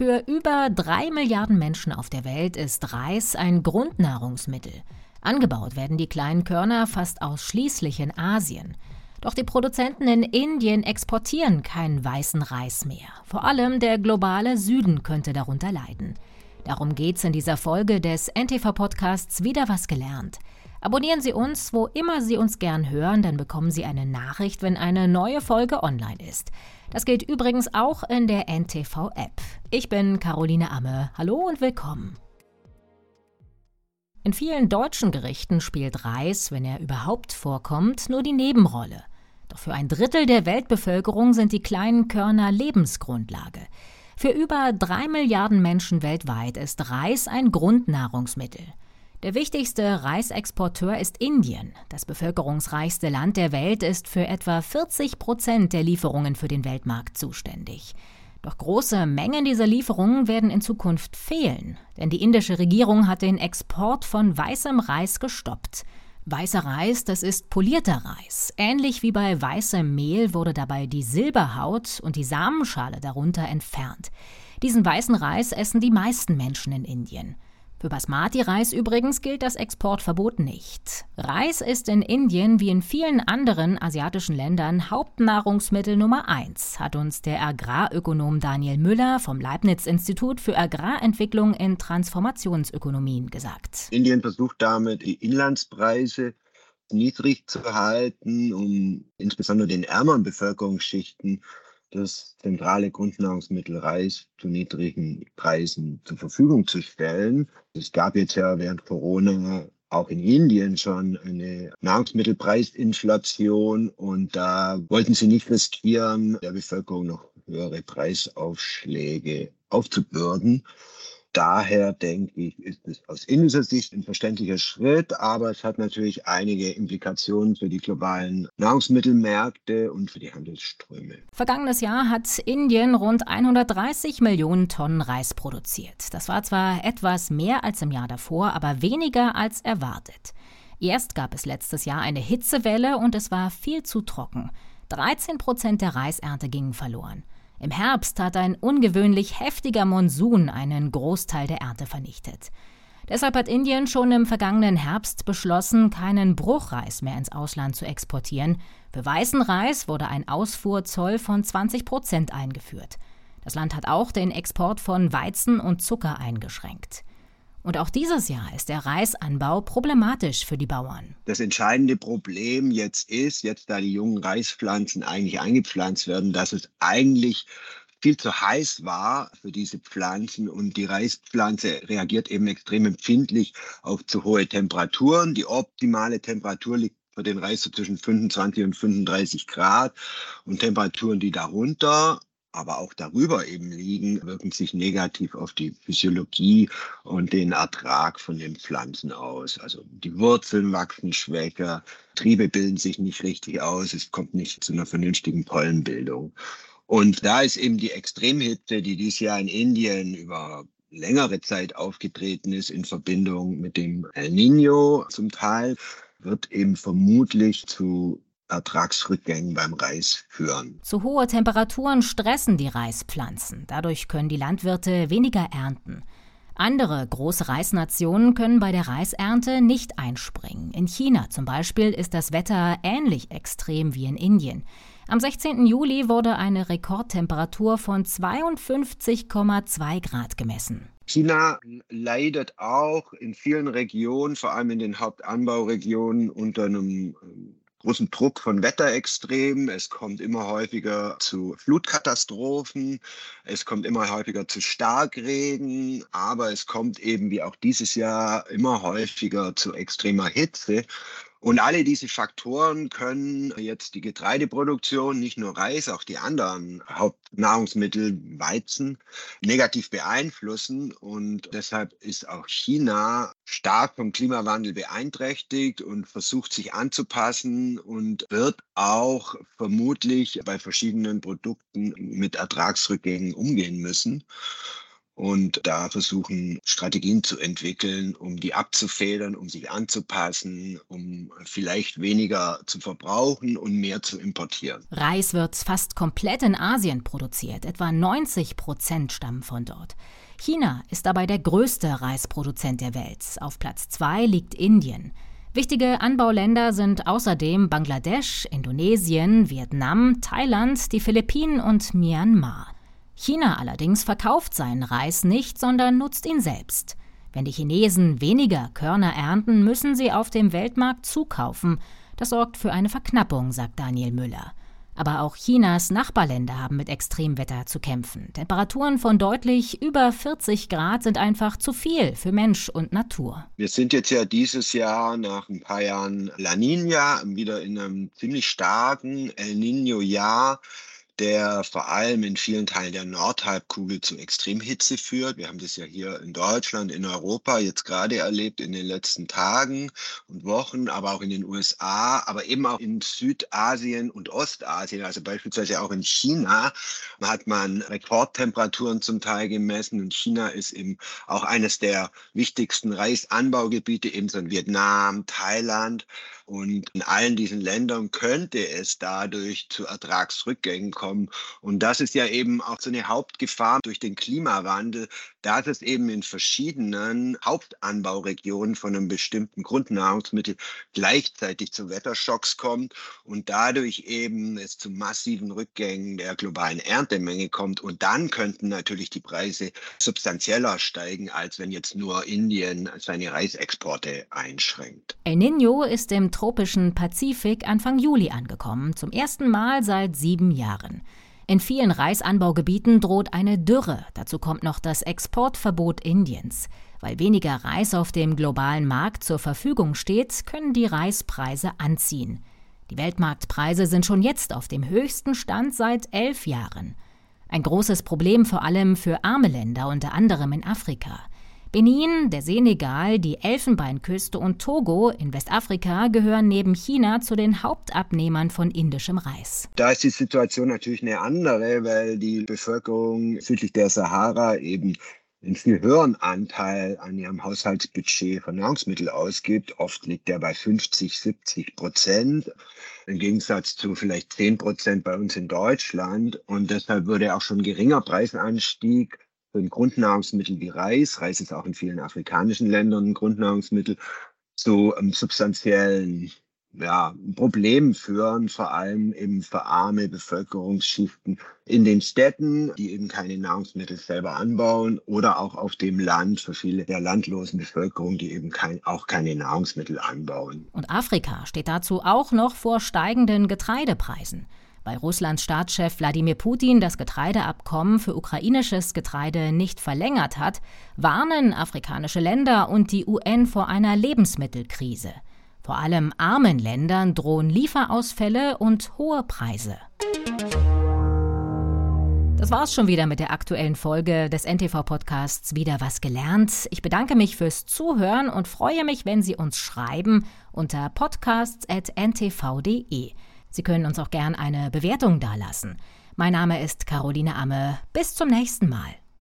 Für über drei Milliarden Menschen auf der Welt ist Reis ein Grundnahrungsmittel. Angebaut werden die kleinen Körner fast ausschließlich in Asien. Doch die Produzenten in Indien exportieren keinen weißen Reis mehr. Vor allem der globale Süden könnte darunter leiden. Darum geht's in dieser Folge des NTV-Podcasts Wieder was gelernt. Abonnieren Sie uns, wo immer Sie uns gern hören, dann bekommen Sie eine Nachricht, wenn eine neue Folge online ist. Das gilt übrigens auch in der NTV-App. Ich bin Caroline Amme. Hallo und willkommen. In vielen deutschen Gerichten spielt Reis, wenn er überhaupt vorkommt, nur die Nebenrolle. Doch für ein Drittel der Weltbevölkerung sind die kleinen Körner Lebensgrundlage. Für über drei Milliarden Menschen weltweit ist Reis ein Grundnahrungsmittel. Der wichtigste Reisexporteur ist Indien. Das bevölkerungsreichste Land der Welt ist für etwa 40 Prozent der Lieferungen für den Weltmarkt zuständig. Doch große Mengen dieser Lieferungen werden in Zukunft fehlen, denn die indische Regierung hat den Export von weißem Reis gestoppt. Weißer Reis, das ist polierter Reis. Ähnlich wie bei weißem Mehl wurde dabei die Silberhaut und die Samenschale darunter entfernt. Diesen weißen Reis essen die meisten Menschen in Indien. Für Basmati-Reis übrigens gilt das Exportverbot nicht. Reis ist in Indien wie in vielen anderen asiatischen Ländern Hauptnahrungsmittel Nummer eins, hat uns der Agrarökonom Daniel Müller vom Leibniz-Institut für Agrarentwicklung in Transformationsökonomien gesagt. Indien versucht damit, die Inlandspreise niedrig zu halten, um insbesondere den ärmeren Bevölkerungsschichten das zentrale Grundnahrungsmittel Reis zu niedrigen Preisen zur Verfügung zu stellen. Es gab jetzt ja während Corona auch in Indien schon eine Nahrungsmittelpreisinflation und da wollten sie nicht riskieren, der Bevölkerung noch höhere Preisaufschläge aufzubürden. Daher denke ich, ist es aus indischer Sicht ein verständlicher Schritt, aber es hat natürlich einige Implikationen für die globalen Nahrungsmittelmärkte und für die Handelsströme. Vergangenes Jahr hat Indien rund 130 Millionen Tonnen Reis produziert. Das war zwar etwas mehr als im Jahr davor, aber weniger als erwartet. Erst gab es letztes Jahr eine Hitzewelle und es war viel zu trocken. 13 Prozent der Reisernte gingen verloren. Im Herbst hat ein ungewöhnlich heftiger Monsun einen Großteil der Ernte vernichtet. Deshalb hat Indien schon im vergangenen Herbst beschlossen, keinen Bruchreis mehr ins Ausland zu exportieren. Für weißen Reis wurde ein Ausfuhrzoll von 20 Prozent eingeführt. Das Land hat auch den Export von Weizen und Zucker eingeschränkt. Und auch dieses Jahr ist der Reisanbau problematisch für die Bauern. Das entscheidende Problem jetzt ist, jetzt da die jungen Reispflanzen eigentlich eingepflanzt werden, dass es eigentlich viel zu heiß war für diese Pflanzen und die Reispflanze reagiert eben extrem empfindlich auf zu hohe Temperaturen. Die optimale Temperatur liegt für den Reis so zwischen 25 und 35 Grad und Temperaturen, die darunter aber auch darüber eben liegen, wirken sich negativ auf die Physiologie und den Ertrag von den Pflanzen aus. Also die Wurzeln wachsen schwächer, Triebe bilden sich nicht richtig aus, es kommt nicht zu einer vernünftigen Pollenbildung. Und da ist eben die Extremhitze, die dieses Jahr in Indien über längere Zeit aufgetreten ist in Verbindung mit dem El Nino zum Teil, wird eben vermutlich zu Ertragsrückgängen beim Reis führen. Zu hohe Temperaturen stressen die Reispflanzen. Dadurch können die Landwirte weniger ernten. Andere große Reisnationen können bei der Reisernte nicht einspringen. In China zum Beispiel ist das Wetter ähnlich extrem wie in Indien. Am 16. Juli wurde eine Rekordtemperatur von 52,2 Grad gemessen. China leidet auch in vielen Regionen, vor allem in den Hauptanbauregionen, unter einem ähm, großen Druck von Wetterextremen. Es kommt immer häufiger zu Flutkatastrophen. Es kommt immer häufiger zu Starkregen. Aber es kommt eben wie auch dieses Jahr immer häufiger zu extremer Hitze. Und alle diese Faktoren können jetzt die Getreideproduktion, nicht nur Reis, auch die anderen Hauptnahrungsmittel, Weizen, negativ beeinflussen. Und deshalb ist auch China stark vom Klimawandel beeinträchtigt und versucht sich anzupassen und wird auch vermutlich bei verschiedenen Produkten mit Ertragsrückgängen umgehen müssen. und da versuchen Strategien zu entwickeln, um die abzufedern, um sich anzupassen, um vielleicht weniger zu verbrauchen und mehr zu importieren. Reis wird fast komplett in Asien produziert. Etwa 90 Prozent stammen von dort. China ist dabei der größte Reisproduzent der Welt. Auf Platz zwei liegt Indien. Wichtige Anbauländer sind außerdem Bangladesch, Indonesien, Vietnam, Thailand, die Philippinen und Myanmar. China allerdings verkauft seinen Reis nicht, sondern nutzt ihn selbst. Wenn die Chinesen weniger Körner ernten, müssen sie auf dem Weltmarkt zukaufen. Das sorgt für eine Verknappung, sagt Daniel Müller. Aber auch Chinas Nachbarländer haben mit Extremwetter zu kämpfen. Temperaturen von deutlich über 40 Grad sind einfach zu viel für Mensch und Natur. Wir sind jetzt ja dieses Jahr nach ein paar Jahren La Nina wieder in einem ziemlich starken El Nino-Jahr der vor allem in vielen Teilen der Nordhalbkugel zu Extremhitze führt. Wir haben das ja hier in Deutschland, in Europa jetzt gerade erlebt in den letzten Tagen und Wochen, aber auch in den USA, aber eben auch in Südasien und Ostasien, also beispielsweise auch in China hat man Rekordtemperaturen zum Teil gemessen und China ist eben auch eines der wichtigsten Reisanbaugebiete, ebenso in Vietnam, Thailand. Und in allen diesen Ländern könnte es dadurch zu Ertragsrückgängen kommen. Und das ist ja eben auch so eine Hauptgefahr durch den Klimawandel, dass es eben in verschiedenen Hauptanbauregionen von einem bestimmten Grundnahrungsmittel gleichzeitig zu Wetterschocks kommt und dadurch eben es zu massiven Rückgängen der globalen Erntemenge kommt. Und dann könnten natürlich die Preise substanzieller steigen, als wenn jetzt nur Indien seine Reisexporte einschränkt. El Nino ist im tropischen Pazifik Anfang Juli angekommen, zum ersten Mal seit sieben Jahren. In vielen Reisanbaugebieten droht eine Dürre. Dazu kommt noch das Exportverbot Indiens. Weil weniger Reis auf dem globalen Markt zur Verfügung steht, können die Reispreise anziehen. Die Weltmarktpreise sind schon jetzt auf dem höchsten Stand seit elf Jahren. Ein großes Problem vor allem für arme Länder, unter anderem in Afrika. Benin, der Senegal, die Elfenbeinküste und Togo in Westafrika gehören neben China zu den Hauptabnehmern von indischem Reis. Da ist die Situation natürlich eine andere, weil die Bevölkerung südlich der Sahara eben einen viel höheren Anteil an ihrem Haushaltsbudget für Nahrungsmittel ausgibt. Oft liegt der bei 50, 70 Prozent, im Gegensatz zu vielleicht 10 Prozent bei uns in Deutschland. Und deshalb würde auch schon geringer Preisanstieg Grundnahrungsmittel wie Reis, Reis ist auch in vielen afrikanischen Ländern ein Grundnahrungsmittel, zu ähm, substanziellen ja, Problemen führen, vor allem eben für arme Bevölkerungsschichten in den Städten, die eben keine Nahrungsmittel selber anbauen oder auch auf dem Land für viele der landlosen Bevölkerung, die eben kein, auch keine Nahrungsmittel anbauen. Und Afrika steht dazu auch noch vor steigenden Getreidepreisen. Weil Russlands Staatschef Wladimir Putin das Getreideabkommen für ukrainisches Getreide nicht verlängert hat, warnen afrikanische Länder und die UN vor einer Lebensmittelkrise. Vor allem armen Ländern drohen Lieferausfälle und hohe Preise. Das war's schon wieder mit der aktuellen Folge des NTV-Podcasts Wieder was gelernt. Ich bedanke mich fürs Zuhören und freue mich, wenn Sie uns schreiben unter podcasts.ntv.de. Sie können uns auch gern eine Bewertung dalassen. Mein Name ist Caroline Amme. Bis zum nächsten Mal.